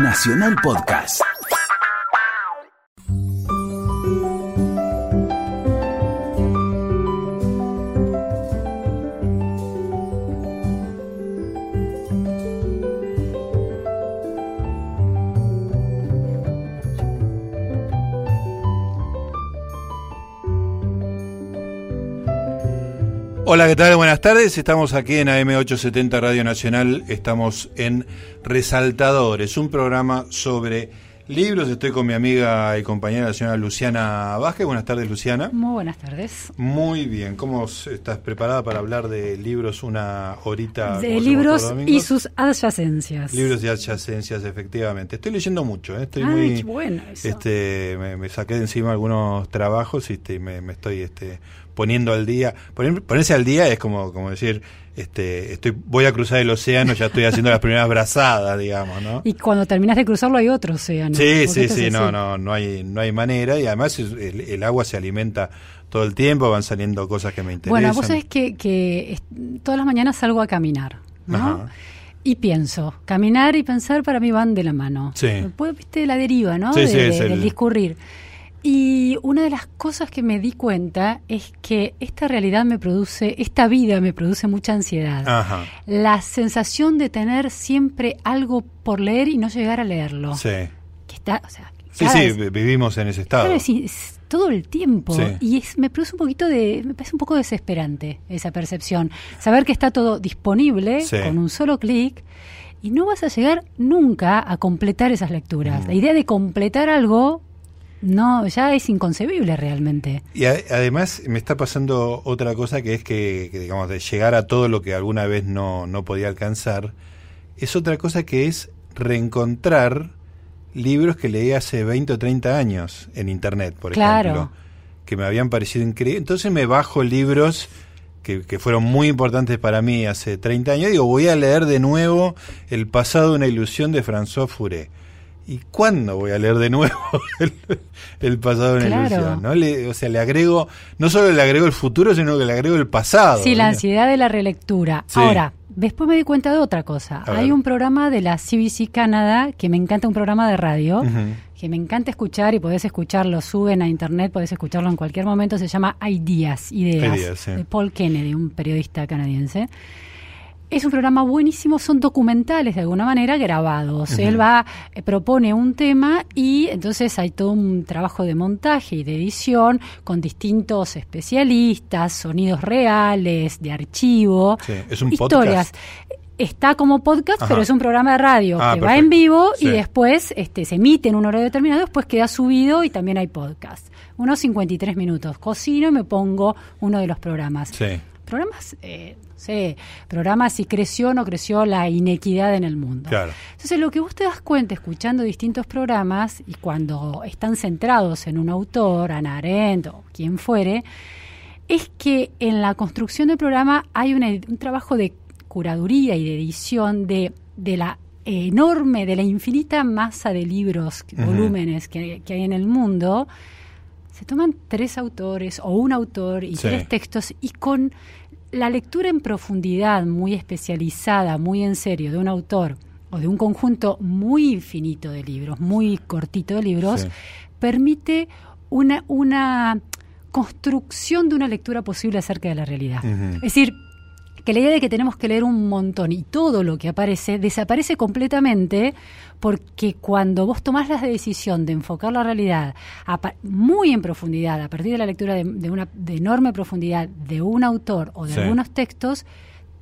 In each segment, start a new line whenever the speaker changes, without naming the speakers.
Nacional Podcast.
Hola, ¿qué tal? Buenas tardes. Estamos aquí en AM870 Radio Nacional. Estamos en Resaltadores, un programa sobre libros. Estoy con mi amiga y compañera, la señora Luciana Vázquez. Buenas tardes, Luciana.
Muy buenas tardes.
Muy bien. ¿Cómo estás preparada para hablar de libros una horita?
De libros y sus adyacencias.
Libros y adyacencias, efectivamente. Estoy leyendo mucho. ¿eh? Estoy
Ay,
muy.
qué bueno eso.
Este, me, me saqué de encima algunos trabajos y este, me, me estoy este, poniendo al día. Poner- ponerse al día es como, como decir, este, estoy, voy a cruzar el océano, ya estoy haciendo las primeras brazadas, digamos, ¿no?
Y cuando terminas de cruzarlo hay otro océano.
Sí, sí, sí, no, no, no hay, no hay manera y además el, el agua se alimenta todo el tiempo, van saliendo cosas que me interesan.
Bueno, vos sabés que, que todas las mañanas salgo a caminar, ¿no?
Ajá.
Y pienso, caminar y pensar para mí van de la mano.
Sí.
Después, viste, la deriva, ¿no?
Sí,
De-
sí,
de-
el-
Del discurrir. Y una de las cosas que me di cuenta es que esta realidad me produce, esta vida me produce mucha ansiedad.
Ajá,
La sensación de tener siempre algo por leer y no llegar a leerlo.
sí.
Que está, o sea,
Sí, vivimos en ese estado.
Todo el tiempo.
Sí.
Y es, me produce un poquito de. Me parece un poco desesperante esa percepción. Saber que está todo disponible
Sí.
con un solo clic y no vas a llegar nunca a completar esas lecturas. La idea de completar algo. No, ya es inconcebible realmente.
Y a- además me está pasando otra cosa que es que, que, digamos, de llegar a todo lo que alguna vez no, no podía alcanzar, es otra cosa que es reencontrar libros que leí hace 20 o 30 años en Internet, por
Claro.
ejemplo, que me habían parecido increíbles. Entonces me bajo libros que, que fueron muy importantes para mí hace 30 años y digo, voy a leer de nuevo El pasado de una ilusión de François Furet. ¿Y cuándo voy a leer de nuevo el, el pasado una
Claro.
ilusión? ¿no? Le- o sea, le agrego, no solo le agrego el futuro, sino que le agrego el pasado.
Sí, la ansiedad de la relectura.
Sí.
Ahora, después me di cuenta de otra cosa.
A
Hay
ver.
un programa de la CBC Canadá que me encanta, un programa de radio. Que me encanta escuchar y podés escucharlo, suben a internet, podés escucharlo en cualquier momento, se llama Ideas, Ideas,
Ideas, sí.
de Paul Kennedy, un periodista canadiense. Es un programa buenísimo, son documentales de alguna manera grabados. Él va, eh, propone un tema y entonces hay todo un trabajo de montaje y de edición con distintos especialistas, sonidos reales, de archivo,
Sí, es un
historias. Está como podcast,
Ajá.
pero es un programa de radio
Ah,
que va en vivo y después este, se emite en un horario determinado, después queda subido y también hay podcast. Unos 53 minutos. Cocino y me pongo uno de los programas.
Sí.
Programas, eh, no sé, programas si creció o no creció la inequidad en el mundo.
Claro.
Entonces, lo que vos te das cuenta escuchando distintos programas y cuando están centrados en un autor, Ana Arendt o quien fuere, es que en la construcción del programa hay una- un trabajo de curaduría y de edición de, de la enorme, de la infinita masa de libros, volúmenes que, que hay en el mundo. Se toman tres autores o un autor y
Sí.
tres textos y con la lectura en profundidad, muy especializada, muy en serio, de un autor o de un conjunto muy infinito de libros, muy cortito de libros,
Sí.
permite una, una construcción de una lectura posible acerca de la realidad. Es decir, que la idea de que tenemos que leer un montón y todo lo que aparece desaparece completamente porque cuando vos tomás la decisión de enfocar la realidad a muy en profundidad, a partir de la lectura de, de una de enorme profundidad de un autor o de
Sí.
algunos textos,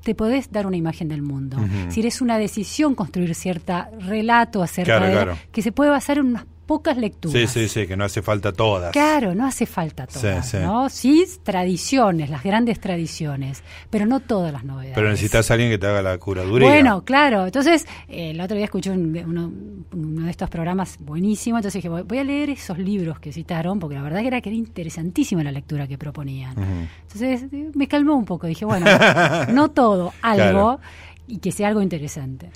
te podés dar una imagen del mundo.
Ujú.
Es una decisión construir cierta relato acerca
Claro,
de
claro.
que se puede basar en unas pocas lecturas.
Sí, sí, sí, que no hace falta todas.
Claro, no hace falta todas,
Sí, sí.
¿no? Sí, tradiciones, las grandes tradiciones, pero no todas las novedades.
Pero necesitas a alguien que te haga la curaduría.
Bueno, claro. Entonces, eh, el otro día escuché un- uno, uno de estos programas buenísimo, entonces dije, voy a leer esos libros que citaron, porque la verdad que era que era interesantísima la lectura que proponían. Entonces, eh, me calmó un poco, dije, bueno, no todo, algo, y que sea algo interesante.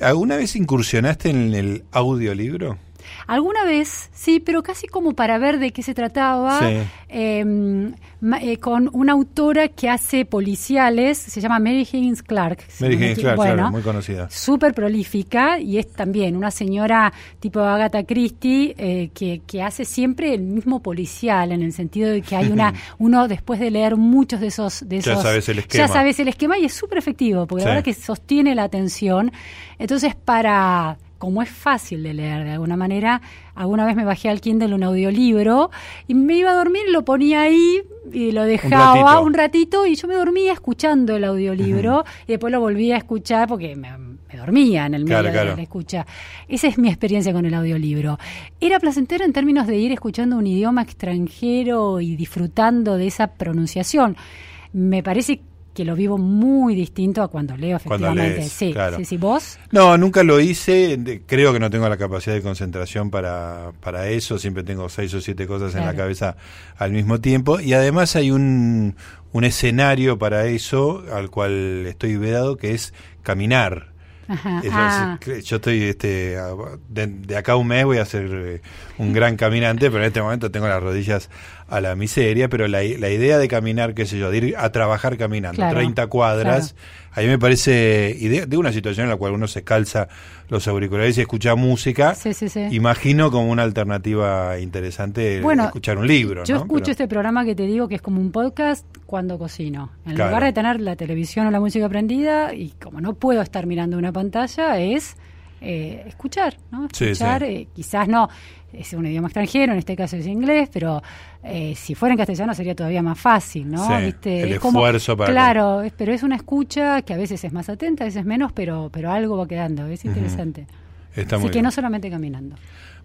¿Alguna vez incursionaste en el audiolibro?
Alguna vez, sí, pero casi como para ver de qué se trataba,
Sí.
eh, eh, con una autora que hace policiales, se llama Mary Higgins Clark.
Mary Higgins Clark,
bueno,
claro, muy conocida.
súper prolífica y es también una señora tipo Agatha Christie eh, que, que hace siempre el mismo policial en el sentido de que hay una uno después de leer muchos de esos de
Ya
esos
sabes el esquema.
ya sabes el esquema y es súper efectivo porque
Sí.
la verdad que sostiene la atención entonces para como es fácil de leer de alguna manera, alguna vez me bajé al Kindle un audiolibro y me iba a dormir, lo ponía ahí y lo dejaba
ratito.
un ratito y yo me dormía escuchando el audiolibro y después lo volvía a escuchar porque me, me dormía en el medio
Claro,
de
claro.
la escucha. Esa es mi experiencia con el audiolibro. Era placentero en términos de ir escuchando un idioma extranjero y disfrutando de esa pronunciación. Me parece que lo vivo muy distinto a cuando leo
Cuando
efectivamente.
lees,
sí,
claro.
sí, sí, vos.
No, nunca lo hice. Creo que no tengo la capacidad de concentración para, para eso. Siempre tengo seis o siete cosas en la cabeza al mismo tiempo. Y además hay un, un escenario para eso al cual estoy vedado, que es caminar.
Ajá. Ah,
yo estoy este, de, de acá a un mes voy a ser eh, un gran caminante, pero en este momento tengo las rodillas a la miseria, pero la, la idea de caminar, qué sé yo, de ir a trabajar caminando,
Claro,
30 cuadras, a mí me parece, y de, una situación en la cual uno se calza los auriculares y escucha música,
sí, sí, sí.
imagino como una alternativa interesante
Bueno,
escuchar un libro.
Yo
¿no?
escucho
Pero-
este programa que te digo que es como un podcast cuando cocino. En
Claro.
lugar de tener la televisión o la música prendida, y como no puedo estar mirando una pantalla, es eh, escuchar, ¿no? Escuchar, eh, quizás no, es un idioma extranjero, en este caso es inglés, pero eh, si fuera en castellano sería todavía más fácil, ¿no?
Sí,
¿Viste?
el
Es como-
esfuerzo para-
Claro, es- pero es una escucha que a veces es más atenta, a veces menos, pero, pero algo va quedando, es interesante.
Está
Así
muy
que
bien.
no solamente caminando.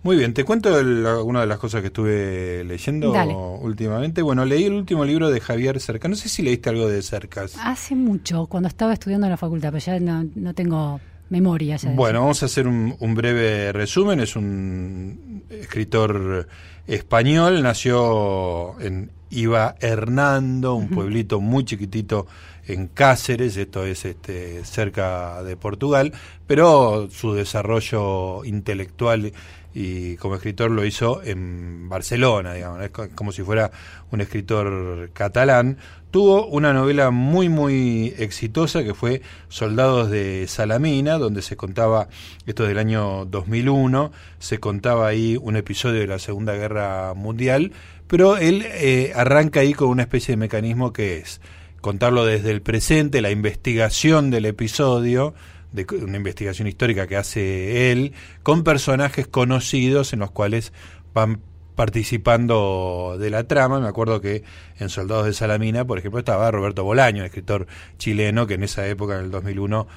Muy bien, te cuento el- alguna de las cosas que estuve leyendo
Dale.
últimamente. Bueno, leí el último libro de Javier Cercas. No sé si leíste algo de Cercas.
Hace mucho, cuando estaba estudiando en la facultad, pero ya no, no tengo memoria. Ya de
Bueno, vamos a hacer un, un breve resumen. Es un escritor español, nació en Iba Hernando, un pueblito muy chiquitito en Cáceres, esto es este, cerca de Portugal, pero su desarrollo intelectual y como escritor lo hizo en Barcelona, digamos, como si fuera un escritor catalán. Tuvo una novela muy, muy exitosa que fue Soldados de Salamina, donde se contaba, esto es del año 2001, se contaba ahí un episodio de la Segunda Guerra Mundial, pero él eh, arranca ahí con una especie de mecanismo que es contarlo desde el presente, la investigación del episodio, de una investigación histórica que hace él, con personajes conocidos en los cuales van participando de la trama. Me acuerdo que en Soldados de Salamina, por ejemplo, estaba Roberto Bolaño, escritor chileno que en esa época, en el 2001,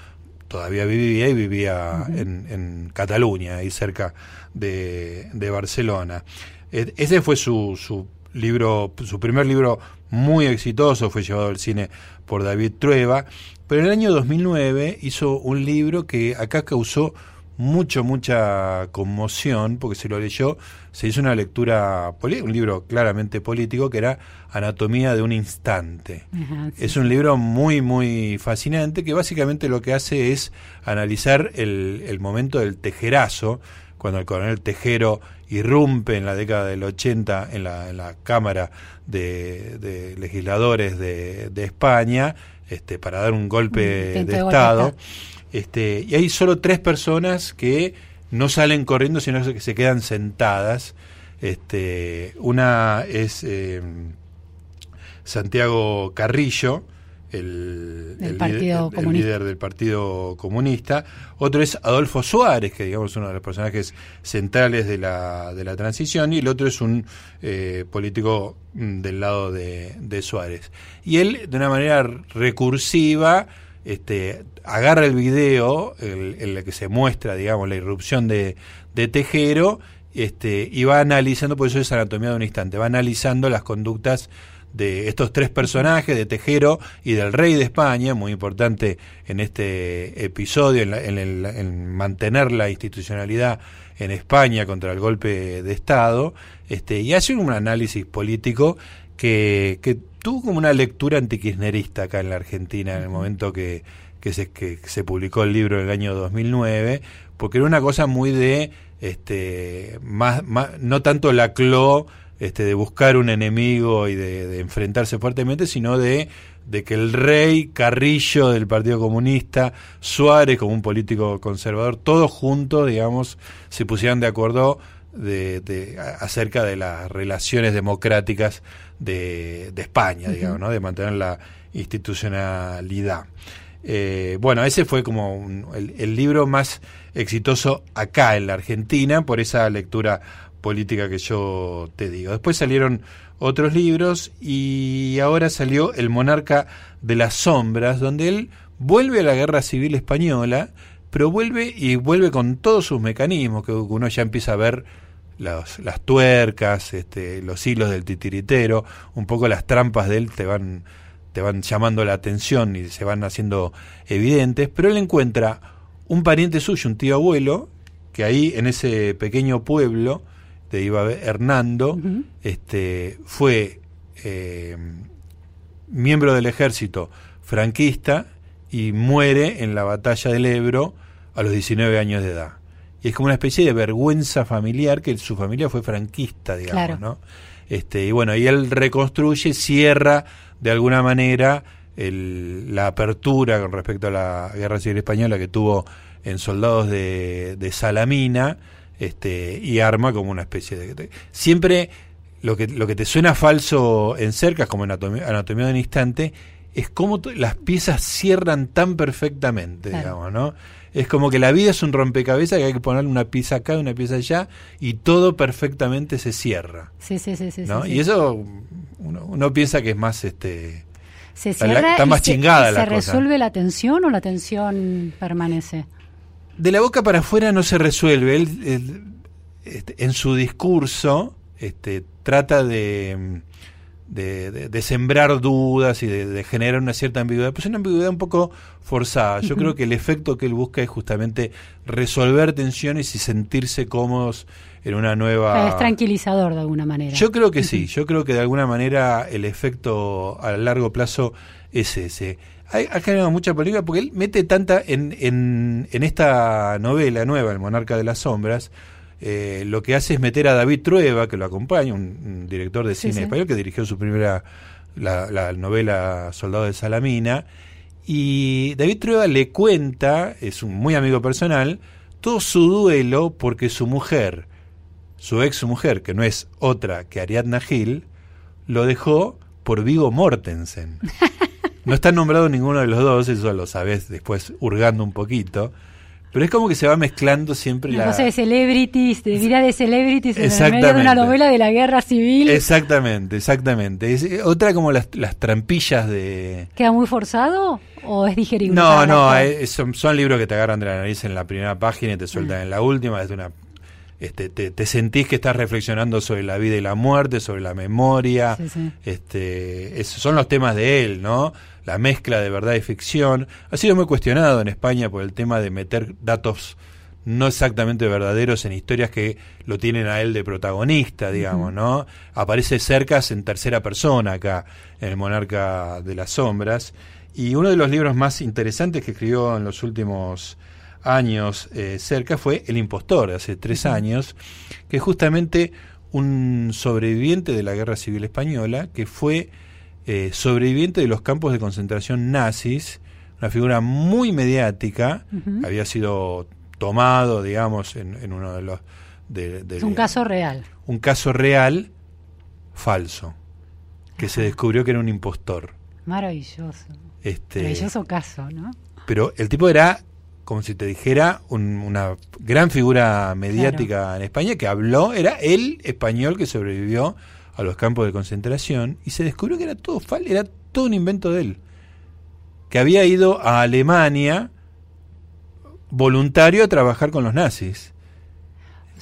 todavía vivía y vivía en, en Cataluña, ahí cerca de, de Barcelona. Eh, Ese fue su, su libro, su primer libro muy exitoso, fue llevado al cine por David Trueba, pero en el año 2009 hizo un libro que acá causó mucho, mucha conmoción, porque se lo leyó, se hizo una lectura, un libro claramente político, que era Anatomía de un Instante.
Ajá, sí.
Es un libro muy, muy fascinante que básicamente lo que hace es analizar el, el momento del tejerazo, cuando el coronel Tejero irrumpe en la década del 80 en la, en la Cámara de, de Legisladores de, de España este, para dar un golpe
Intento
de. Estado. Este, y hay solo tres personas que no salen corriendo, sino que se quedan sentadas. Este, una es eh, Santiago Carrillo, el,
Partido
líder, el
Comunista.
líder del Partido Comunista. Otro es Adolfo Suárez, que digamos es uno de los personajes centrales de la, de la transición, y el otro es un eh, político mm, del lado de, de Suárez. Y él, de una manera recursiva, este, agarra el video el- en el que se muestra, digamos, la irrupción de, de Tejero, este, y va analizando, por eso es anatomía de un instante, va analizando las conductas de estos tres personajes, de Tejero y del rey de España, muy importante en este episodio, en, la- en el- en mantener la institucionalidad en España contra el golpe de Estado, este, y hace un análisis político que, que tuvo como una lectura antikirchnerista acá en la Argentina en el momento que, que, se, que se publicó el libro en el año 2009, porque era una cosa muy de este, más, no tanto la clo este, de buscar un enemigo y de, enfrentarse fuertemente, sino de, de, que el rey Carrillo del Partido Comunista, Suárez como un político conservador, todos juntos, digamos, se pusieran de acuerdo de, acerca de las relaciones democráticas de, España, digamos, ¿no? de mantener la institucionalidad. Eh, bueno, ese fue como el, libro más exitoso acá en la Argentina por esa lectura política que yo te digo. Después salieron otros libros y ahora salió El monarca de las sombras, donde él vuelve a la guerra civil española, pero vuelve y vuelve con todos sus mecanismos, que uno ya empieza a ver las, las tuercas, este, los hilos del titiritero, un poco las trampas de él te van te van llamando la atención y se van haciendo evidentes, pero él encuentra un pariente suyo, un tío abuelo, que ahí en ese pequeño pueblo de iba Hernando, este, fue eh, miembro del ejército franquista y muere en la batalla del Ebro a los 19 años de edad. Y es como una especie de vergüenza familiar que su familia fue franquista, digamos, ¿no? Este, y bueno, y él reconstruye, cierra de alguna manera la apertura con respecto a la Guerra Civil Española que tuvo en soldados de, Salamina este, y arma como una especie de... Siempre lo que, lo que te suena falso en cercas, como en Anatomía, de un Instante, es como las piezas cierran tan perfectamente, digamos, ¿no? Es como que la vida es un rompecabezas que hay que poner una pieza acá, una pieza allá, y todo perfectamente se cierra.
Sí, sí, sí. sí,
y eso uno, piensa que es más este
se cierra
está más chingada la
¿Se resuelve la tensión o la tensión permanece?
De la boca para afuera no se resuelve. Él, este, en su discurso este, trata de, de, sembrar dudas y de, generar una cierta ambigüedad, pues una ambigüedad un poco forzada. Yo creo que el efecto que él busca es justamente resolver tensiones y sentirse cómodos en una nueva...
Es tranquilizador de alguna manera.
Yo creo que sí, yo creo que de alguna manera el efecto a largo plazo es ese. Ha generado mucha polémica porque él mete tanta en, en, en esta novela nueva, El Monarca de las Sombras, eh, lo que hace es meter a David Trueba, que lo acompaña, un, director de cine español que dirigió su primera la, la, novela Soldado de Salamina, y David Trueba le cuenta, es un muy amigo personal, todo su duelo porque su mujer, su ex mujer, que no es otra que Ariadna Gil, lo dejó por Vigo Mortensen. No está nombrado ninguno de los dos, eso lo sabes después hurgando un poquito. Pero es como que se va mezclando siempre
la... cosa de celebrities, de vida de celebrities en medio de una novela de la guerra civil.
Exactamente, exactamente. Es eh, otra como las, las trampillas de...
¿Queda muy forzado o es digerible?
No, no, eh, son, son, libros que te agarran de la nariz en la primera página y te sueltan en la última. Es una este, te, sentís que estás reflexionando sobre la vida y la muerte, sobre la memoria. Este, son los temas de él, ¿no? La mezcla de verdad y ficción. Ha sido muy cuestionado en España por el tema de meter datos no exactamente verdaderos en historias que lo tienen a él de protagonista, digamos, ¿no? Aparece cercas en tercera persona acá, en El Monarca de las Sombras. Y uno de los libros más interesantes que escribió en los últimos años eh, cerca fue El Impostor, hace tres años, que es justamente un sobreviviente de la Guerra Civil Española, que fue eh, sobreviviente de los campos de concentración nazis, una figura muy mediática, había sido tomado, digamos, en, uno de los... De,
es un caso real.
Un caso real falso, que se descubrió que era un impostor.
Maravilloso. Este, Maravilloso caso, ¿no?
Pero el tipo era como si te dijera una gran figura mediática en España que habló, era el español que sobrevivió a los campos de concentración y se descubrió que era todo falso, era todo un invento de él. Que había ido a Alemania voluntario a trabajar con los nazis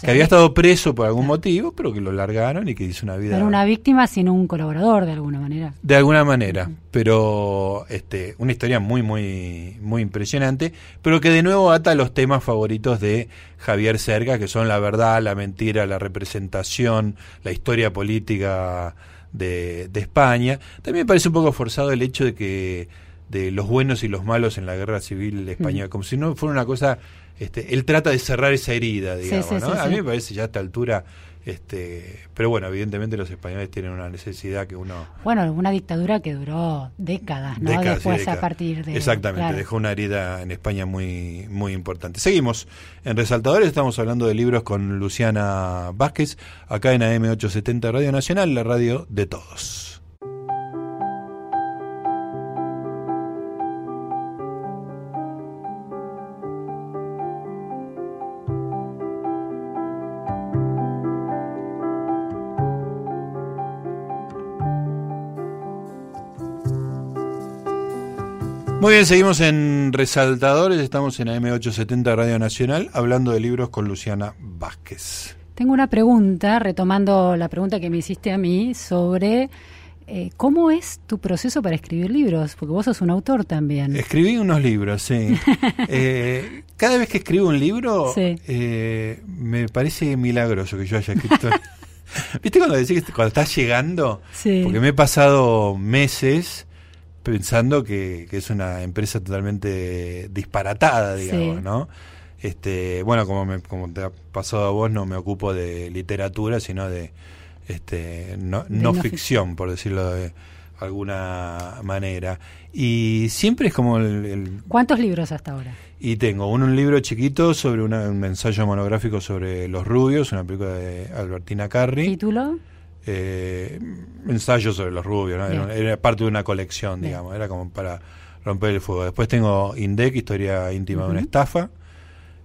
que había estado preso por algún motivo, pero que lo largaron y que hizo una vida.
Era una víctima, sino un colaborador de alguna manera.
De alguna manera, pero este, una historia muy, muy, muy impresionante, pero que de nuevo ata los temas favoritos de Javier Cerca, que son la verdad, la mentira, la representación, la historia política de, de España. También me parece un poco forzado el hecho de que de los buenos y los malos en la guerra civil española, como si no fuera una cosa este, él trata de cerrar esa herida, digamos,
sí,
¿no?
sí,
a mí me parece ya a esta altura, este, pero bueno, evidentemente los españoles tienen una necesidad que uno
Bueno, una dictadura que duró décadas, ¿no?
Décadas
Después
décadas.
a partir de...
Exactamente,
claro.
dejó una herida en España muy, muy importante. Seguimos en Resaltadores, estamos hablando de libros con Luciana Vázquez, acá en AM870 Radio Nacional, la radio de todos. Muy bien, seguimos en Resaltadores, estamos en AM870 Radio Nacional hablando de libros con Luciana Vázquez.
Tengo una pregunta, retomando la pregunta que me hiciste a mí sobre eh, cómo es tu proceso para escribir libros, porque vos sos un autor también.
Escribí unos libros, sí. Eh, cada vez que escribo un libro,
Sí.
eh, me parece milagroso que yo haya escrito. ¿Viste cuando decís que cuando estás llegando?
Sí.
Porque me he pasado meses pensando que, que es una empresa totalmente disparatada, digamos,
Sí.
¿no? Este, bueno, como me, como te ha pasado a vos, no me ocupo de literatura, sino de este no,
De
no
no
ficción, por decirlo de alguna manera. Y siempre es como el, el-
¿Cuántos libros hasta ahora?
y tengo un, un libro chiquito sobre una- un ensayo monográfico sobre los rubios, una película de Albertina Carri
¿Título?
eh, ensayo sobre los rubios, ¿no? era, parte de una colección,
Bien.
digamos, era como para romper el fuego. Después tengo Indec, historia íntima de una estafa.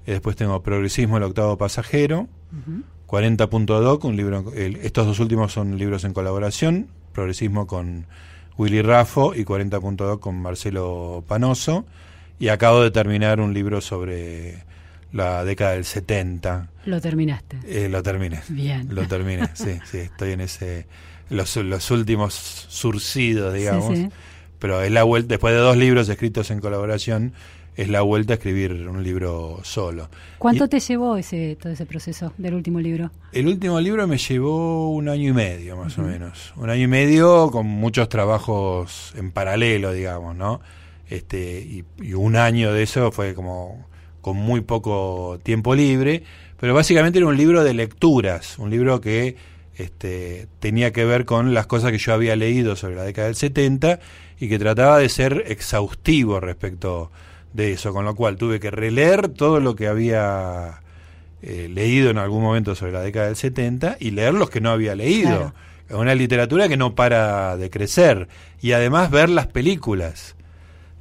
Y después tengo Progresismo, el octavo pasajero.
Ujú.
40.doc, un libro, el- estos dos últimos son libros en colaboración. Progresismo con Willy Raffo y 40.doc con Marcelo Panoso. Y acabo de terminar un libro sobre la década del 70.
Lo terminaste.
Eh, lo terminé.
Bien.
Lo terminé, sí, sí, estoy en ese los, los últimos surcidos, digamos.
Sí, sí.
Pero es la vuelta, después de dos libros escritos en colaboración, es la vuelta a escribir un libro solo.
¿Cuánto
Y
te llevó ese todo ese proceso del último libro?
el último libro me llevó un año y medio, más o menos. Un año y medio con muchos trabajos en paralelo, digamos, ¿no? Este, y, y un año de eso fue como con muy poco tiempo libre, pero básicamente era un libro de lecturas, un libro que este, tenía que ver con las cosas que yo había leído sobre la década del 70 y que trataba de ser exhaustivo respecto de eso, con lo cual tuve que releer todo lo que había eh, leído en algún momento sobre la década del 70 y leer los que no había leído.
Claro.
Es Una literatura que no para de crecer y además ver las películas.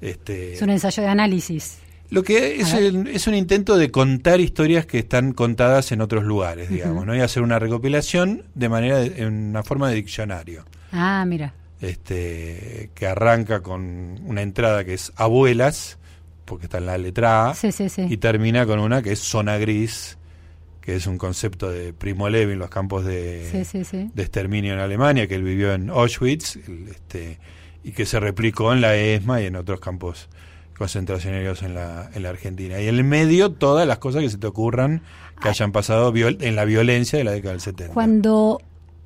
Este,
Es un ensayo de análisis.
Lo que es, el- es un intento de contar historias que están contadas en otros lugares, digamos. ¿no? Y hacer una recopilación de manera, de- en una forma de diccionario,
Ah, mira.
este, que arranca con una entrada que es abuelas, porque está en la letra A,
Sí, sí, sí.
y termina con una que es zona gris, que es un concepto de Primo Levi en los campos de, exterminio en Alemania, que él vivió en Auschwitz, el- este, y que se replicó en la ESMA y en otros campos concentracionarios en la, en la Argentina. Y en el medio, todas las cosas que se te ocurran que hayan pasado viol- en la violencia de la década del 70.
Cuando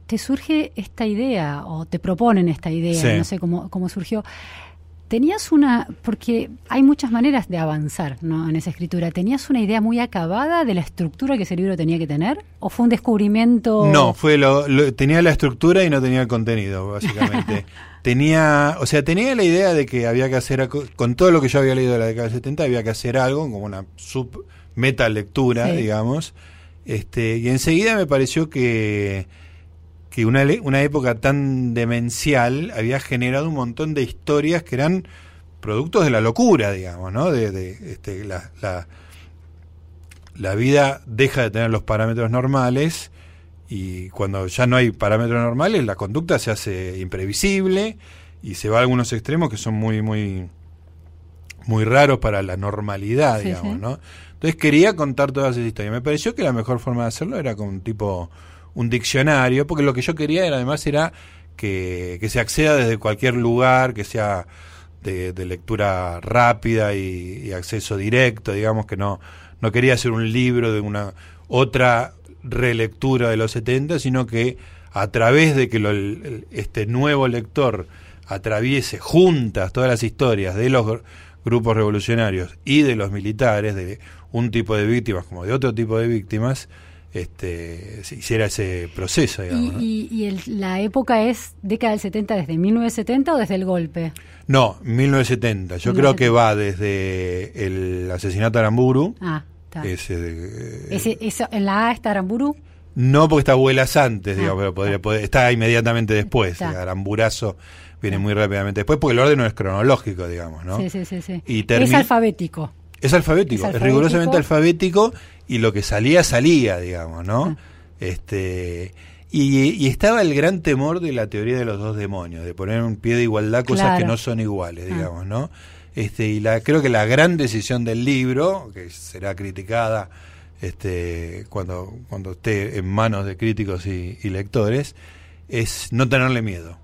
te surge esta idea o te proponen esta idea,
Sí.
no sé cómo, cómo surgió, tenías una, porque hay muchas maneras de avanzar ¿no? en esa escritura, ¿tenías una idea muy acabada de la estructura que ese libro tenía que tener? ¿O fue un descubrimiento?
No, fue lo, lo- tenía la estructura y no tenía el contenido, básicamente. tenía, o sea, tenía la idea de que había que hacer, algo- con todo lo que yo había leído de la década del 70, había que hacer algo, como una sub meta lectura,
Sí.
digamos. Este, y enseguida me pareció que, que una, una época tan demencial había generado un montón de historias que eran productos de la locura, digamos, ¿no? De, de, este, la, la, la vida deja de tener los parámetros normales y cuando ya no hay parámetros normales la conducta se hace imprevisible y se va a algunos extremos que son muy muy muy raros para la normalidad
Sí,
digamos
sí.
no entonces quería contar todas esas historias me pareció que la mejor forma de hacerlo era con un tipo un diccionario porque lo que yo quería era además era que, que se acceda desde cualquier lugar que sea de, de lectura rápida y, y acceso directo digamos que no no quería hacer un libro de una otra relectura de los 70, sino que a través de que lo- este nuevo lector atraviese juntas todas las historias de los gr- grupos revolucionarios y de los militares, de un tipo de víctimas como de otro tipo de víctimas, este, se hiciera ese proceso. Digamos,
¿Y, y, el, la época es década del 70, desde 1970 o desde el golpe?
No, 1970. Yo 1970. creo que va desde el asesinato de Aramburu.
Ah,
Ese, de,
¿Ese, eso, ¿En la A está Aramburu?
No, porque está Abuelas antes, digamos, pero podría, poder, está inmediatamente después. El Aramburazo viene muy rápidamente después, porque el orden no es cronológico, digamos, ¿no?
Sí, sí, sí. sí.
Y
es alfabético.
Es alfabético, es, alfabético. es rigurosamente alfabético y lo que salía, salía, digamos, ¿no? Ah. Este, y, y, estaba el gran temor de la teoría de los dos demonios, de poner un pie de igualdad cosas claro. que no son iguales, digamos, ah. ¿no? Este, y la, creo que la gran decisión del libro, que será criticada este, cuando, cuando esté en manos de críticos y, y lectores, es no tenerle miedo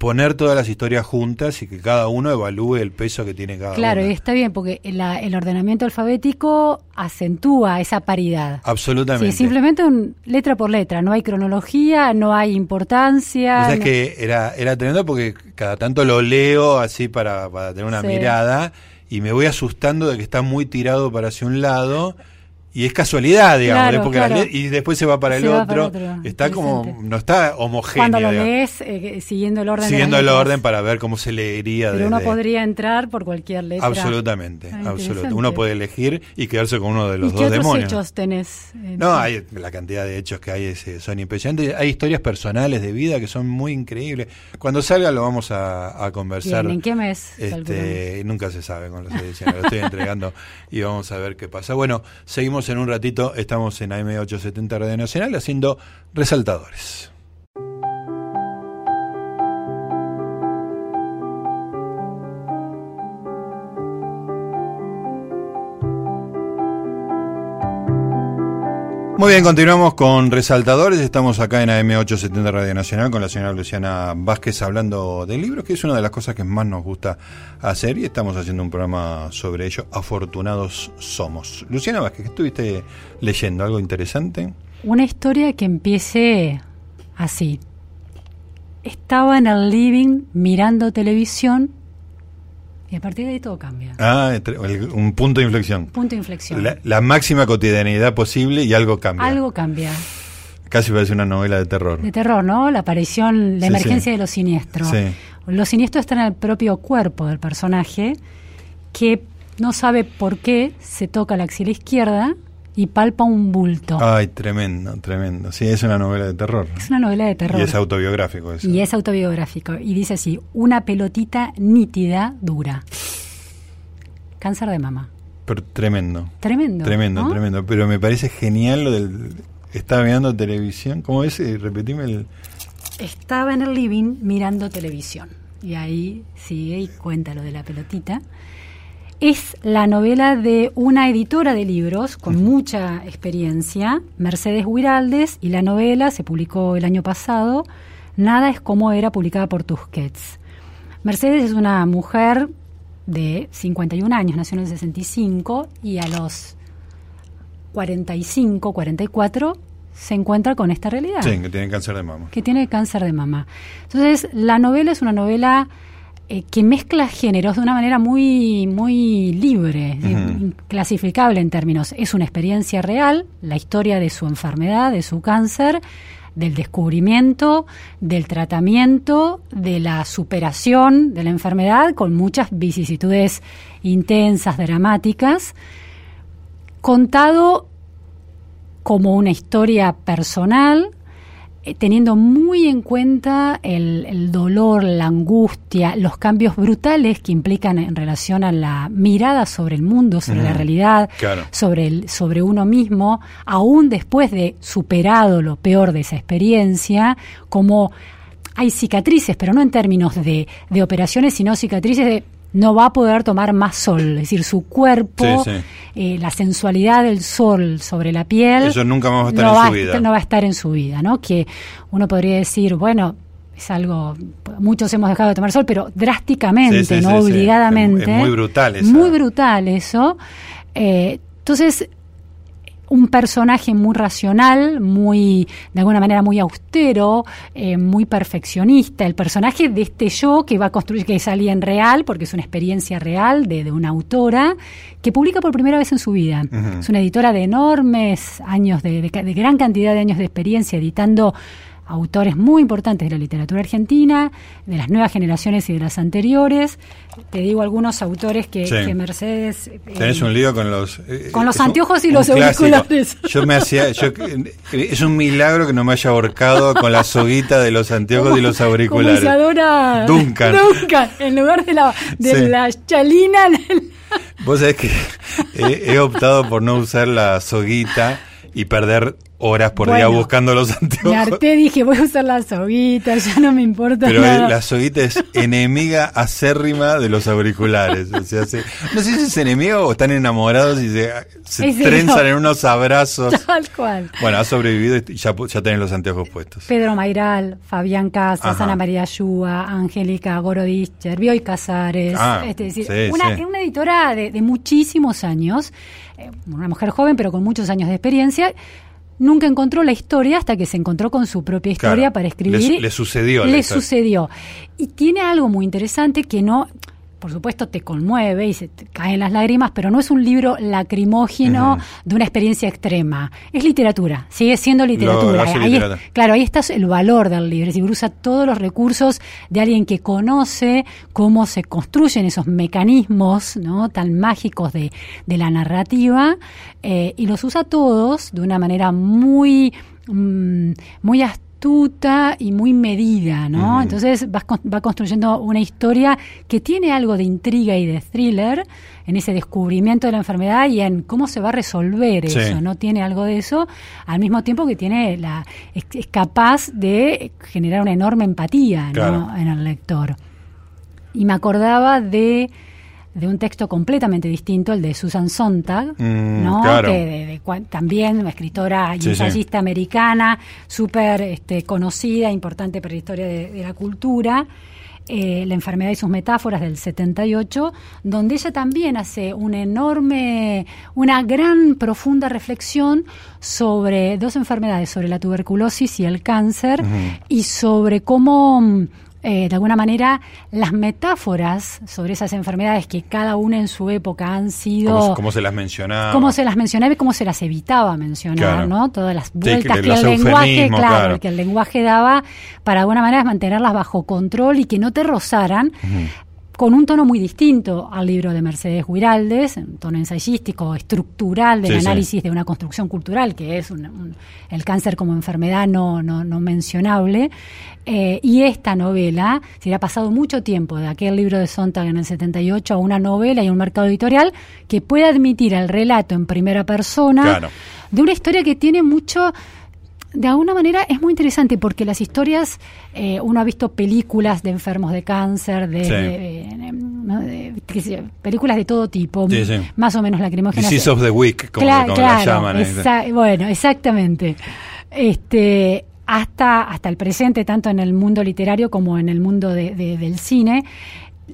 poner todas las historias juntas y que cada uno evalúe el peso que tiene cada
claro,
una.
Claro, está bien, porque la, el ordenamiento alfabético acentúa esa paridad.
Absolutamente.
Sí, simplemente un, letra por letra, no hay cronología, no hay importancia.
O sea,
no...
que era, era tremendo porque cada tanto lo leo así para, para tener una sí. mirada y me voy asustando de que está muy tirado para hacia un lado y es casualidad, digamos,
claro,
porque
claro.
la y después se va para el,
se
otro. Está como, no está homogéneo.
Cuando lo lees eh, siguiendo el orden.
Siguiendo el orden para ver cómo se leería.
Pero
desde...
uno podría entrar por cualquier letra.
Absolutamente,
Ah,
absolutamente. Uno puede elegir y quedarse con uno de los
¿Y
dos
qué otros
demonios.
hechos tenés? Eh,
No, hay la cantidad de hechos que hay es, eh, son impresionantes. Hay historias personales de vida que son muy increíbles. Cuando salga lo vamos a, a conversar.
Bien, ¿En qué mes?
Este, nunca se sabe con las ediciones. lo estoy entregando y vamos a ver qué pasa. Bueno, seguimos en un ratito. Estamos en AM870 Radio Nacional haciendo resaltadores. Muy bien, continuamos con Resaltadores. Estamos acá en AM870 Radio Nacional con la señora Luciana Vázquez hablando del libro, que es una de las cosas que más nos gusta hacer y estamos haciendo un programa sobre ello. Afortunados somos. Luciana Vázquez, ¿qué estuviste leyendo? ¿Algo interesante?
Una historia que empiece así. Estaba en el living mirando televisión y a partir de ahí todo cambia.
Ah, un punto de inflexión.
Punto de inflexión.
La, la, máxima cotidianidad posible y algo cambia.
Algo cambia.
Casi parece una novela de terror.
De terror, ¿no? La aparición, la
Sí,
emergencia
sí.
de lo siniestro.
Sí.
Lo siniestro está en el propio cuerpo del personaje que no sabe por qué se toca la axila izquierda y palpa un bulto.
Ay, tremendo, tremendo. Sí, es una novela de terror.
Es una novela de terror.
Y es autobiográfico eso.
Y es autobiográfico. Y dice así, una pelotita nítida, dura. Cáncer de mama.
Pero tremendo.
Tremendo.
Tremendo,
¿no?
tremendo. Pero me parece genial lo del... Estaba mirando televisión. ¿Cómo es? Eh, Repetime el...
Estaba en el living mirando televisión. Y ahí sigue y cuenta lo de la pelotita. Es la novela de una editora de libros con mucha experiencia, Mercedes Huiraldes, y la novela se publicó el año pasado, Nada es como era, publicada por Tusquets. Mercedes es una mujer de 51 años, nació en el 65, y a los 45, 44 se encuentra con esta realidad.
Sí, que tiene cáncer de mama.
Que tiene cáncer de mama. Entonces, la novela es una novela eh, que mezcla géneros de una manera muy, muy libre, uh -huh. inclasificable en términos. Es una experiencia real, la historia de su enfermedad, de su cáncer, del descubrimiento, del tratamiento, de la superación de la enfermedad, con muchas vicisitudes intensas, dramáticas, contado como una historia personal, eh, teniendo muy en cuenta el, el, dolor, la angustia, los cambios brutales que implican en relación a la mirada sobre el mundo, sobre uh -huh. la realidad,
claro.
sobre, el, sobre uno mismo, aún después de superado lo peor de esa experiencia, como hay cicatrices, pero no en términos de, de operaciones, sino cicatrices de no va a poder tomar más sol, es decir, su cuerpo,
sí, sí.
Eh, la sensualidad del sol sobre la piel.
Eso nunca más va a estar
no
en
va
su vida.
No va a estar en su vida, ¿no? Que uno podría decir, bueno, es algo, muchos hemos dejado de tomar sol, pero drásticamente,
sí,
no obligadamente.
Es, es, muy brutal eso.
Muy brutal eso. Eh, entonces, un personaje muy racional, muy, de alguna manera muy austero, eh, muy perfeccionista. El personaje de este yo que va a construir, que es alguien real, porque es una experiencia real de, una autora, que publica por primera vez en su vida. Es una editora de enormes años, de gran cantidad de años de experiencia editando autores muy importantes de la literatura argentina, de las nuevas generaciones y de las anteriores. Te digo algunos autores que, Mercedes...
Eh, Tenés un lío con los...
Eh, con los anteojos y los auriculares.
Yo me hacía... es un milagro que no me haya ahorcado con la soguita de los anteojos y los auriculares.
Como
Duncan.
Duncan, en lugar de la, de la chalina...
Vos sabés que he optado por no usar la soguita y perder horas por día buscando los anteojos.
Me harté, dije, voy a usar la soguita, ya no me importa
Pero la soguita es enemiga acérrima de los auriculares. O sea, no sé si es enemigo o están enamorados y se, se trenzan en unos abrazos.
Tal cual.
Bueno, ha sobrevivido y ya, ya tenés los anteojos puestos.
Pedro Mayral, Fabián Casas, Ana María Yúa, Angélica Gorodischer, Bioy Casares.
Ah, es decir,
una, una, editora de, de muchísimos años, eh, una mujer joven pero con muchos años de experiencia nunca encontró la historia hasta que se encontró con su propia historia para escribir.
Le, sucedió.
Le sucedió. Y tiene algo muy interesante que no, por supuesto te conmueve y se te caen las lágrimas, pero no es un libro lacrimógeno de una experiencia extrema. Es literatura, sigue siendo literatura. ahí claro, ahí está el valor del libro. Si usa todos los recursos de alguien que conoce cómo se construyen esos mecanismos ¿no? tan mágicos de, de la narrativa eh, y los usa todos de una manera muy, mm, muy y muy medida, ¿no? Entonces va construyendo una historia que tiene algo de intriga y de thriller en ese descubrimiento de la enfermedad y en cómo se va a resolver eso, ¿no? Tiene algo de eso, al mismo tiempo que tiene la es, capaz de generar una enorme empatía en el lector. Y me acordaba de de un texto completamente distinto, el de Susan Sontag, mm, ¿no? Que también una escritora y ensayista americana, súper este, conocida, importante para la historia de, la cultura. Eh, la enfermedad y sus metáforas del 78, donde ella también hace una enorme, una gran, profunda reflexión sobre dos enfermedades, sobre la tuberculosis y el cáncer, y sobre cómo eh, de alguna manera las metáforas sobre esas enfermedades que cada una en su época han sido...
¿Cómo, se las mencionaba?
Cómo se las mencionaba y cómo se las evitaba mencionar, ¿no? Todas las vueltas que, el lenguaje, claro, que el lenguaje daba para de alguna manera mantenerlas bajo control y que no te rozaran con un tono muy distinto al libro de Mercedes Guiraldes, un tono ensayístico, estructural del análisis de una construcción cultural, que es el cáncer como enfermedad no, no, no mencionable. Eh, y esta novela, se le ha pasado mucho tiempo de aquel libro de Sontag en el 78 a una novela y un mercado editorial que puede admitir el relato en primera persona de una historia que tiene mucho de alguna manera es muy interesante porque las historias, eh, uno ha visto películas de enfermos de cáncer, de, películas de todo tipo, más o menos lacrimógenas.
Disease of the Week, como, la llaman.
bueno, exactamente. Este, hasta, hasta el presente, tanto en el mundo literario como en el mundo del cine.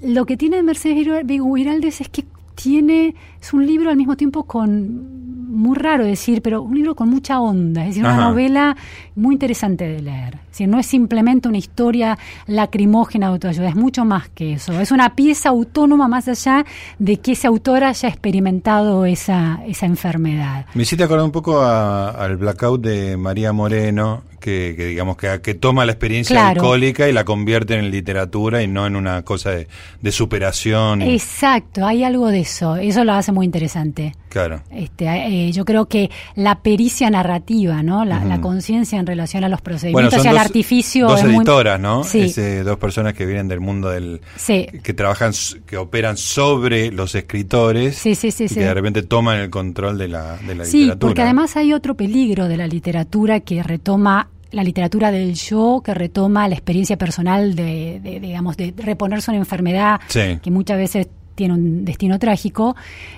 Lo que tiene Mercedes Viraldes es que tiene, es un libro al mismo tiempo con muy raro decir, pero un libro con mucha onda, es decir, una novela muy interesante de leer. Es decir, no es simplemente una historia lacrimógena de autoayuda, es mucho más que eso. Es una pieza autónoma más allá de que ese autor haya experimentado esa, esa enfermedad.
Me hiciste acordar un poco al blackout de María Moreno, que, digamos que, que, toma la experiencia alcohólica y la convierte en literatura y no en una cosa de, superación.
Exacto, hay algo de eso, eso lo hace muy interesante.
Claro.
Este, eh, yo creo que la pericia narrativa, ¿no? La, conciencia en relación a los procedimientos y al artificio.
Dos editoras, ¿no? Sí. dos personas que vienen del mundo del.
Sí.
que trabajan, que operan sobre los escritores.
Sí, sí, sí.
Y
que
de repente toman el control de la, de la
sí, literatura. Sí, porque además hay otro peligro de la literatura que retoma la literatura del yo que retoma la experiencia personal de, digamos, de reponerse una enfermedad que muchas veces tiene un destino trágico,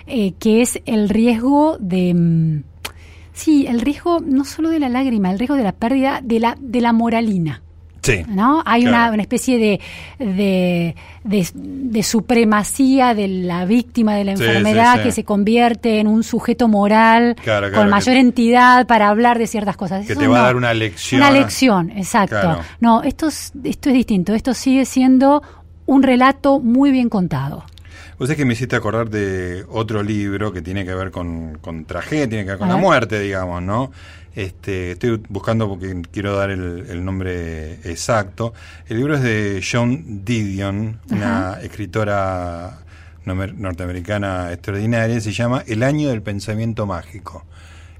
eh, que es el riesgo de... Mm, sí, el riesgo no solo de la lágrima, el riesgo de la pérdida de la, de la moralina.
Sí,
¿no? Hay una,
claro.
una especie de, de, de- de supremacía de la víctima de la enfermedad
sí, sí.
que se convierte en un sujeto moral
Claro, claro,
con mayor entidad para hablar de ciertas cosas.
Que
Eso
te va a dar una lección.
Una lección, exacto. No, esto es, esto es distinto. Esto sigue siendo un relato muy bien contado.
Vos es que me hiciste acordar de otro libro que tiene que ver con, con tragedia, tiene que ver con la muerte, digamos, ¿no? Este, estoy buscando porque quiero dar el, el nombre exacto. El libro es de Joan Didion, una escritora norteamericana extraordinaria, se llama El año del pensamiento mágico.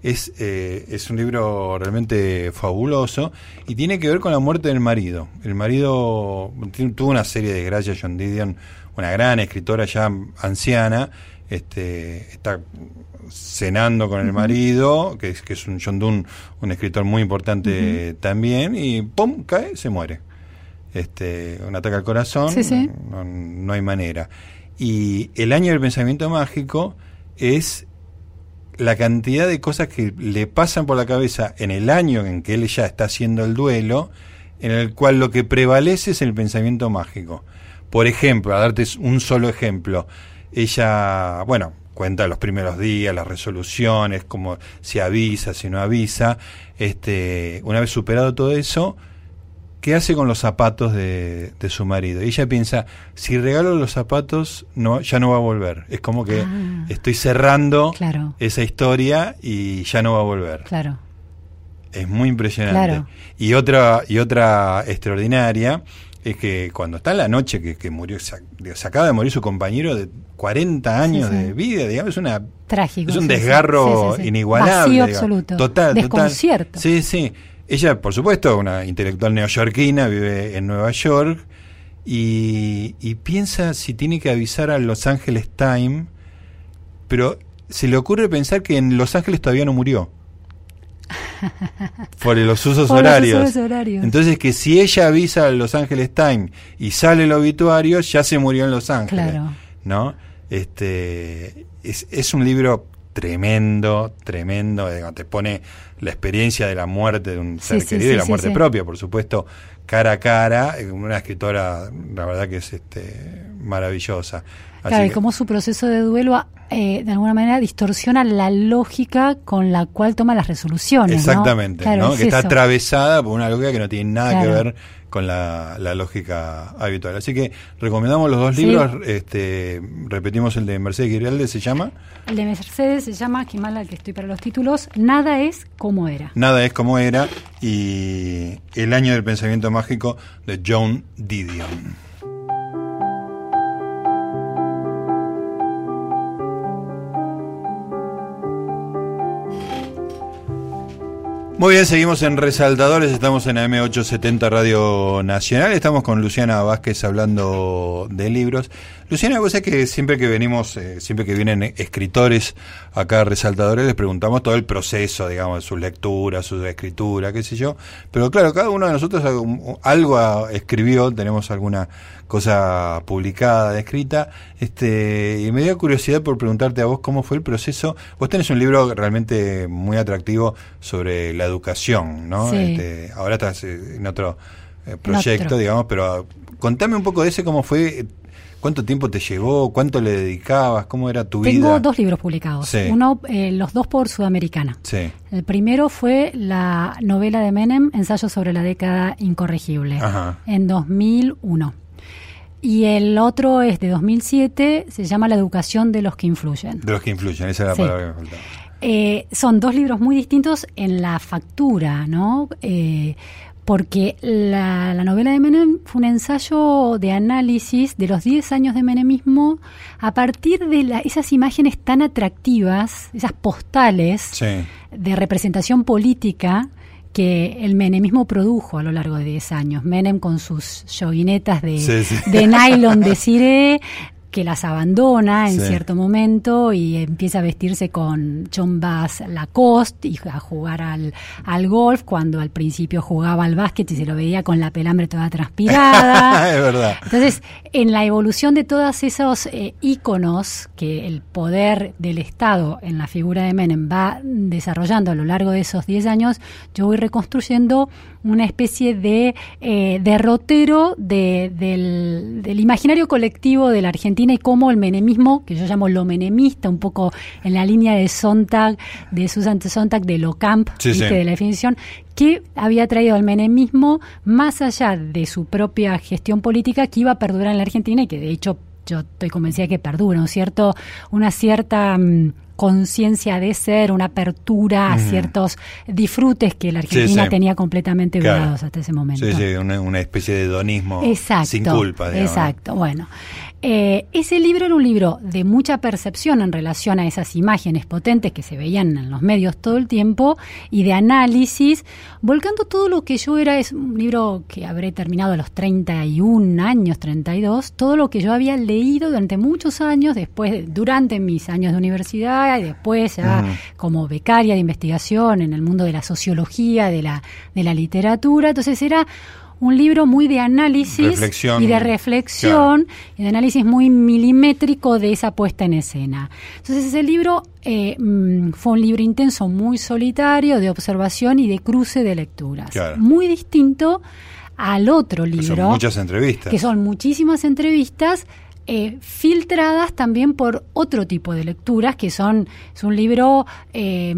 Es, eh, es un libro realmente fabuloso y tiene que ver con la muerte del marido. El marido tuvo una serie de desgracias, John Didion, una gran escritora ya anciana, este, está cenando con el marido, que es, que es un John Donne, un escritor muy importante también, y ¡pum! cae, se muere. Este, un ataque al corazón,
Sí, sí.
No, no hay manera. Y el año del pensamiento mágico es la cantidad de cosas que le pasan por la cabeza en el año en que él ya está haciendo el duelo, en el cual lo que prevalece es el pensamiento mágico. Por ejemplo, a darte un solo ejemplo, ella, bueno, cuenta los primeros días, las resoluciones, cómo se avisa, si no avisa. Este, una vez superado todo eso, ¿qué hace con los zapatos de, de su marido? Y ella piensa, si regalo los zapatos, no, ya no va a volver. Es como que
Ah.
estoy cerrando
Claro.
esa historia y ya no va a volver.
Claro.
Es muy impresionante.
Claro.
Y otra, y otra extraordinaria es que cuando está en la noche que, que murió, se, se acaba de morir su compañero de 40 años
Sí, sí.
de vida, digamos, es una
Trágico.
es un
sí,
desgarro inigualable.
Vacío
digamos.
absoluto.
Total,
Desconcierto.
total. Sí, sí. Ella, por supuesto, una intelectual neoyorquina, vive en Nueva York y, y piensa si tiene que avisar a Los Angeles Times, pero se le ocurre pensar que en Los Ángeles todavía no murió. Por los usos
Por los
horarios.
usos horarios.
Entonces que si ella avisa a Los Angeles Times y sale el obituario, ya se murió en Los Ángeles.
Claro.
¿No? Este es, es un libro tremendo, tremendo, digo, te pone la experiencia de la muerte de un ser
sí,
querido
sí,
y la muerte propia, por supuesto, cara a cara, eh, una escritora, la verdad que es este maravillosa. Así
Claro, y cómo su proceso de duelo eh, de alguna manera distorsiona la lógica con la cual toma las resoluciones. ¿no?
Exactamente,
Claro,
¿no?
es
que está
eso.
atravesada por una lógica que no tiene nada que ver con la, la lógica habitual. Así que recomendamos los dos
Sí.
libros, este, repetimos el de Mercedes Giralde, se llama
El de Mercedes se llama, qué mala que estoy para los títulos, Nada es como era.
Nada es como era y El año del pensamiento mágico de John Didion. Muy bien, seguimos en Resaltadores, estamos en AM870 Radio Nacional, estamos con Luciana Vázquez hablando de libros. Luciana, vos sabés que siempre que venimos, eh, siempre que vienen escritores acá Resaltadores, les preguntamos todo el proceso, digamos, sus lecturas, su escritura, qué sé yo. Pero claro, cada uno de nosotros algo, algo escribió, tenemos alguna cosa publicada, escrita, este, y me dio curiosidad por preguntarte a vos cómo fue el proceso. Vos tenés un libro realmente muy atractivo sobre la educación, ¿no?
Sí.
Este, ahora estás eh, en otro eh, proyecto, digamos, pero contame un poco de ese, cómo fue, eh, cuánto tiempo te llevó, cuánto le dedicabas, cómo era tu
Tengo
vida.
dos libros publicados.
Sí.
Uno, eh, los dos por Sudamericana.
Sí,
El primero fue la novela de Menem, Ensayo sobre la década incorregible,
Ajá.
en 2001. Y el otro es de 2007, se llama La educación de los que influyen.
de los que influyen, esa es la
Sí.
palabra que me faltaba.
Eh, son dos libros muy distintos en la factura, ¿no? Eh, porque la, la novela de Menem fue un ensayo de análisis de los 10 años de menemismo a partir de la- esas imágenes tan atractivas, esas postales
Sí,
de representación política que el menemismo produjo a lo largo de 10 años. Menem con sus yoguinetas de,
Sí, sí.
de nylon de ciré, que las abandona en cierto momento y empieza a vestirse con Bass Lacoste y a jugar al, al golf cuando al principio jugaba al básquet y se lo veía con la pelambre toda transpirada.
es verdad.
Entonces, en la evolución de todos esos eh, íconos que el poder del Estado en la figura de Menem va desarrollando a lo largo de esos 10 años, yo voy reconstruyendo una especie de eh, derrotero de, del, del, imaginario colectivo de la Argentina y cómo el menemismo, que yo llamo lo menemista, un poco en la línea de Sontag, de Susan Sontag, de lo camp, de la definición, que había traído al menemismo más allá de su propia gestión política que iba a perdurar en la Argentina y que de hecho yo estoy convencida que perdura, un cierto, una cierta mm, conciencia de ser, una apertura a ciertos disfrutes que la Argentina tenía completamente vedados hasta ese momento.
Sí, sí, una, especie de hedonismo sin culpa.
Exacto, bueno. Eh, ese libro era un libro de mucha percepción en relación a esas imágenes potentes que se veían en los medios todo el tiempo y de análisis, volcando todo lo que yo era, es un libro que habré terminado a los 31 años, 32, todo lo que yo había leído durante muchos años, después, durante mis años de universidad y después ya como becaria de investigación en el mundo de la sociología, de la, de la literatura, entonces era un libro muy de análisis y de reflexión y de análisis muy milimétrico de esa puesta en escena. Entonces ese libro eh, mm, fue un libro intenso, muy solitario, de observación y de cruce de lecturas. Muy distinto al otro libro. Que
son muchas entrevistas.
Que son muchísimas entrevistas. Eh, filtradas también por otro tipo de lecturas, que son, es un libro eh,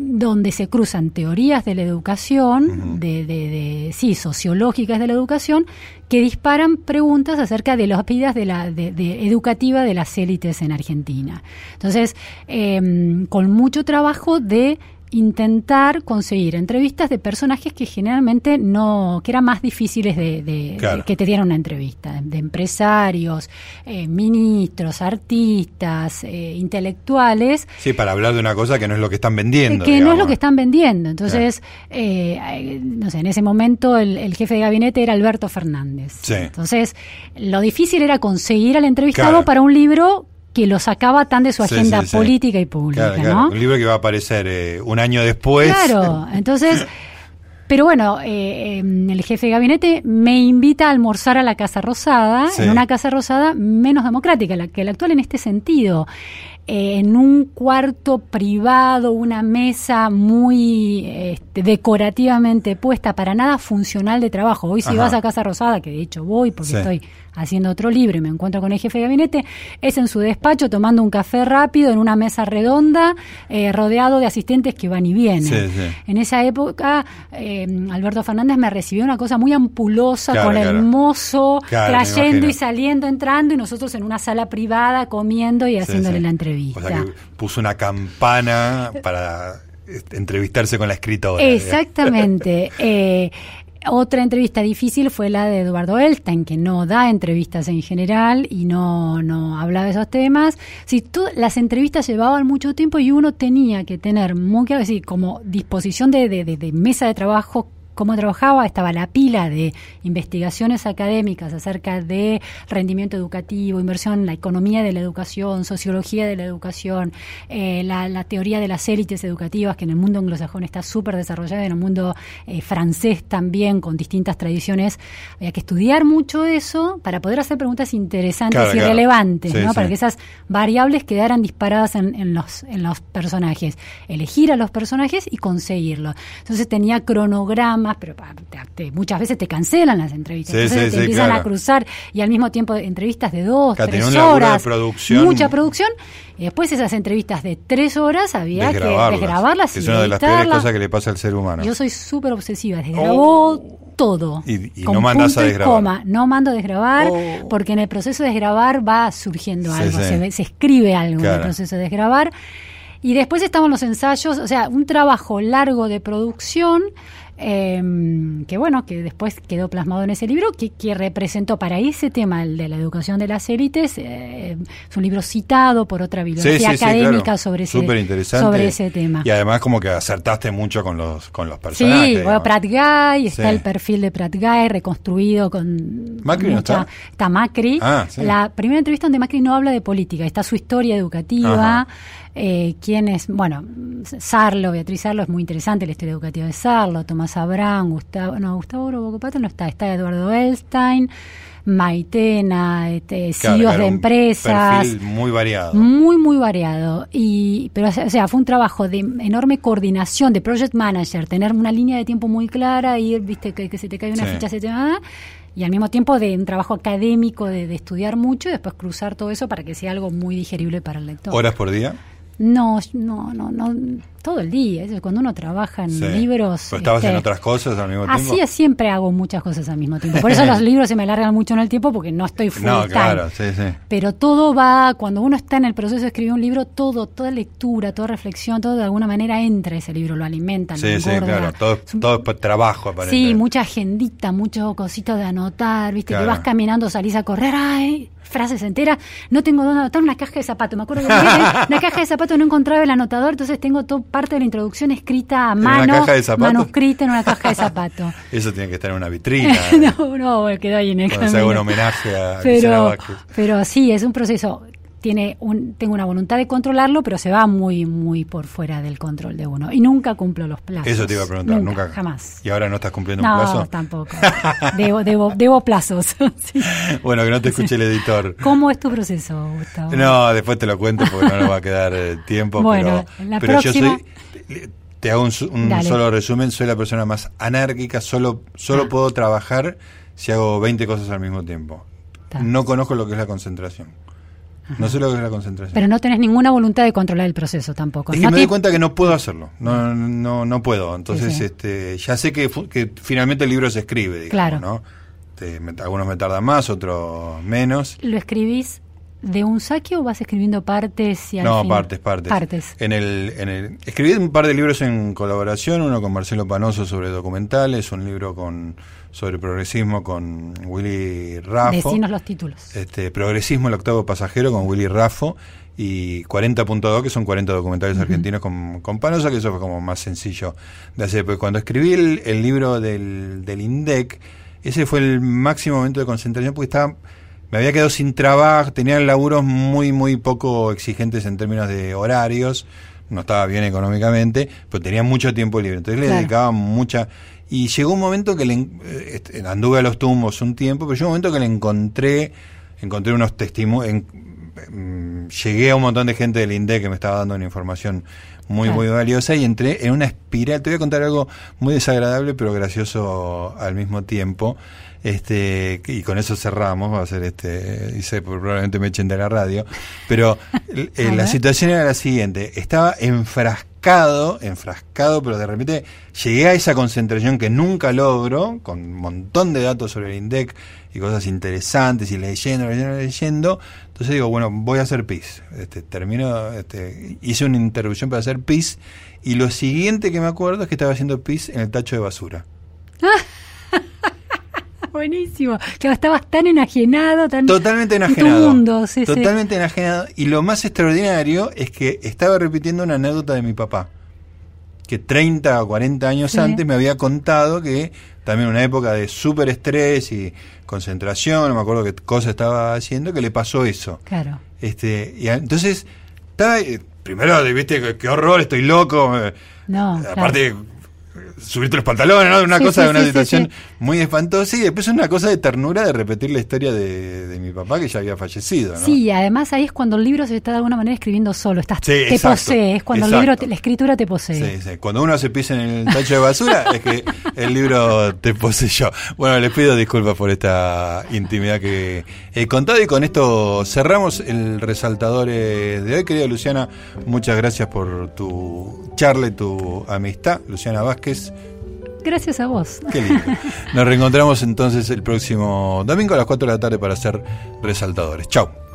donde se cruzan teorías de la educación, de, de, sí, sociológicas de la educación, que disparan preguntas acerca de las vidas de la de, educativa de las élites en Argentina. Entonces, em, con mucho trabajo de intentar conseguir entrevistas de personajes que generalmente no, que eran más difíciles de, que te dieran una entrevista, de empresarios, eh, ministros, artistas, eh, intelectuales.
Sí, para hablar de una cosa que no es lo que están vendiendo.
Que no es lo que están vendiendo. Entonces, eh, no sé, en ese momento el, jefe de gabinete era Alberto Fernández. Entonces, lo difícil era conseguir al entrevistado para un libro que lo sacaba tan de su agenda política y pública, ¿no?
Un libro que va a aparecer eh, un año después.
Claro, entonces, pero bueno, eh, em, el jefe de gabinete me invita a almorzar a la Casa Rosada, en una Casa Rosada menos democrática la que la actual en este sentido. Eh, en un cuarto privado, una mesa muy este, decorativamente puesta, para nada funcional de trabajo. Hoy si vas a Casa Rosada, que de hecho voy porque estoy haciendo otro libro y me encuentro con el jefe de gabinete, es en su despacho tomando un café rápido en una mesa redonda, eh, rodeado de asistentes que van y vienen. En esa época, eh, Alberto Fernández me recibió una cosa muy ampulosa, con el mozo trayendo y saliendo, entrando, y nosotros en una sala privada comiendo y haciéndole la entrevista. O sea que
puso una campana para este, entrevistarse con la escritora.
Exactamente. eh, otra entrevista difícil fue la de Eduardo Elstein, que no da entrevistas en general y no, no habla de esos temas. Si tú, las entrevistas llevaban mucho tiempo y uno tenía que tener muy como disposición de, de, de mesa de trabajo cómo trabajaba, estaba la pila de investigaciones académicas acerca de rendimiento educativo, inversión en la economía de la educación, sociología de la educación, eh, la, teoría de las élites educativas, que en el mundo anglosajón está súper desarrollada, en el mundo eh, francés también, con distintas tradiciones. Había que estudiar mucho eso para poder hacer preguntas interesantes y relevantes, ¿no? para que esas variables quedaran disparadas en, en, los, en los personajes. Elegir a los personajes y conseguirlo. Entonces tenía cronogramas pero muchas veces te cancelan las entrevistas. Entonces te empiezan a cruzar y al mismo tiempo entrevistas de dos, tres horas, mucha producción. Y después esas entrevistas de tres horas había que desgrabarlas.
Es una de las peores cosas que le pasa al ser humano.
Yo soy súper obsesiva, desgrabó oh. todo.
Y, no mandas a desgrabar.
No mando a desgrabar oh. porque en el proceso de desgrabar va surgiendo algo, se, se, escribe algo en el proceso de desgrabar. Y después estaban los ensayos, o sea, un trabajo largo de producción em, que bueno, que después quedó plasmado en ese libro, que, que representó para ese tema, el de la educación de las élites, eh, es un libro citado por otra bibliografía académica sobre, ese, sobre ese tema.
Y además como que acertaste mucho con los, con los personajes.
Sí, bueno, Pratt Guy, está el perfil de Pratt Guy reconstruido con...
Macri no está.
Está Macri.
Ah,
la primera entrevista donde Macri no habla de política, está su historia educativa. Eh, quién es, bueno, Sarlo, Beatriz Sarlo es muy interesante la historia educativa de Sarlo, Tomás Abrán, Gustavo, no, Gustavo Bocopato no está, está Eduardo Elstein, Maitena, este, CEOs de empresas.
muy variado.
Muy, muy variado. Y, pero, o sea, fue un trabajo de enorme coordinación, de project manager, tener una línea de tiempo muy clara, y viste, que, se te cae una ficha, se te va y al mismo tiempo de un trabajo académico, de, de, estudiar mucho y después cruzar todo eso para que sea algo muy digerible para el lector.
¿Horas por día?
No, no, no, no, todo el día. Cuando uno trabaja en libros.
Pero estabas en este, otras cosas al mismo tiempo.
Así siempre hago muchas cosas al mismo tiempo. Por eso los libros se me alargan mucho en el tiempo porque no estoy full
No, claro, sí, sí.
Pero todo va, cuando uno está en el proceso de escribir un libro, todo, toda lectura, toda reflexión, todo de alguna manera entra ese libro, lo alimenta,
sí, Sí, claro, todo, todo es trabajo.
Sí, mucha agendita, muchos cositos de anotar, viste, que vas caminando, salís a correr, ay, frases enteras. No tengo dónde anotar una caja de zapatos. Me acuerdo que una caja de zapatos no encontraba el anotador, entonces tengo toda parte de la introducción escrita a mano, manuscrita en una caja de zapatos.
Eso tiene que estar en una vitrina.
no, no, quedó ahí en el
Cuando se haga un homenaje a
pero, pero sí, es un proceso tiene un, tengo una voluntad de controlarlo, pero se va muy, muy por fuera del control de uno. Y nunca cumplo los plazos.
Eso te iba a preguntar, nunca.
jamás.
¿Y ahora no estás cumpliendo un plazo?
No, tampoco. debo, debo, debo plazos.
Bueno, que no te escuche el editor.
¿Cómo es tu proceso, Gustavo?
No, después te lo cuento porque no nos va a quedar eh, tiempo. Bueno, pero, pero yo soy te hago un, solo resumen, soy la persona más anárquica, solo, solo ah. puedo trabajar si hago 20 cosas al mismo tiempo. No conozco lo que es la concentración. No sé lo que es la concentración.
Pero no tenés ninguna voluntad de controlar el proceso tampoco.
Es que me doy cuenta que no puedo hacerlo. No, no, no puedo. Entonces, este, ya sé que, que finalmente el libro se escribe, digamos, claro. ¿no? algunos me tardan más, otros menos.
¿Lo escribís de un saque o vas escribiendo partes? Y
no, partes, partes.
Partes.
En el, en el, escribí un par de libros en colaboración, uno con Marcelo Panoso sobre documentales, un libro con sobre progresismo con Willy Raffo.
Decinos los títulos.
Este, progresismo, el octavo pasajero con Willy Raffo y 40.2, que son 40 documentales argentinos con, con Panosa, que eso fue como más sencillo de hacer. Pues cuando escribí el, libro del, del, INDEC, ese fue el máximo momento de concentración porque estaba me había quedado sin trabajo, tenía laburos muy, muy poco exigentes en términos de horarios, no estaba bien económicamente, pero tenía mucho tiempo libre. Entonces le dedicaba mucha. Y llegó un momento que le eh, anduve a los tumbos un tiempo, pero llegó un momento que le encontré, encontré unos testimonios, mm, llegué a un montón de gente del INDE que me estaba dando una información muy, muy valiosa y entré en una espiral. Te voy a contar algo muy desagradable, pero gracioso al mismo tiempo. Este, y con eso cerramos, va a ser este, dice, probablemente me echen de la radio, pero eh, la situación era la siguiente, estaba enfrascado, enfrascado, pero de repente llegué a esa concentración que nunca logro, con un montón de datos sobre el INDEC y cosas interesantes, y leyendo, leyendo, leyendo, entonces digo, bueno, voy a hacer PIS, este, termino, este, hice una interrupción para hacer PIS, y lo siguiente que me acuerdo es que estaba haciendo PIS en el tacho de basura.
Buenísimo. Que estabas tan enajenado, tan.
Totalmente enajenado. totalmente enajenado. Y lo más extraordinario es que estaba repitiendo una anécdota de mi papá. Que 30 o 40 años antes me había contado que también en una época de súper estrés y concentración, no me acuerdo qué cosa estaba haciendo, que le pasó eso.
Claro.
Este, y entonces, estaba, eh, primero, viste, qué, horror, estoy loco. Eh,
no.
Aparte, subirte los pantalones, ¿no? Una cosa de una situación muy espantosa y después una cosa de ternura de repetir la historia de, mi papá que ya había fallecido, ¿no?
Sí, además ahí es cuando el libro se está de alguna manera escribiendo solo, estás, te posee, es cuando el libro, la escritura te posee.
Sí, sí, cuando uno se pisa en el tacho de basura es que el libro te poseyó. Bueno, les pido disculpas por esta intimidad que he contado y con esto cerramos el resaltador de hoy. Querida Luciana, muchas gracias por tu charla y tu amistad. Luciana Vázquez.
Gracias a vos.
Qué lindo. Nos reencontramos entonces el próximo domingo a las 4 de la tarde para hacer resaltadores. Chao.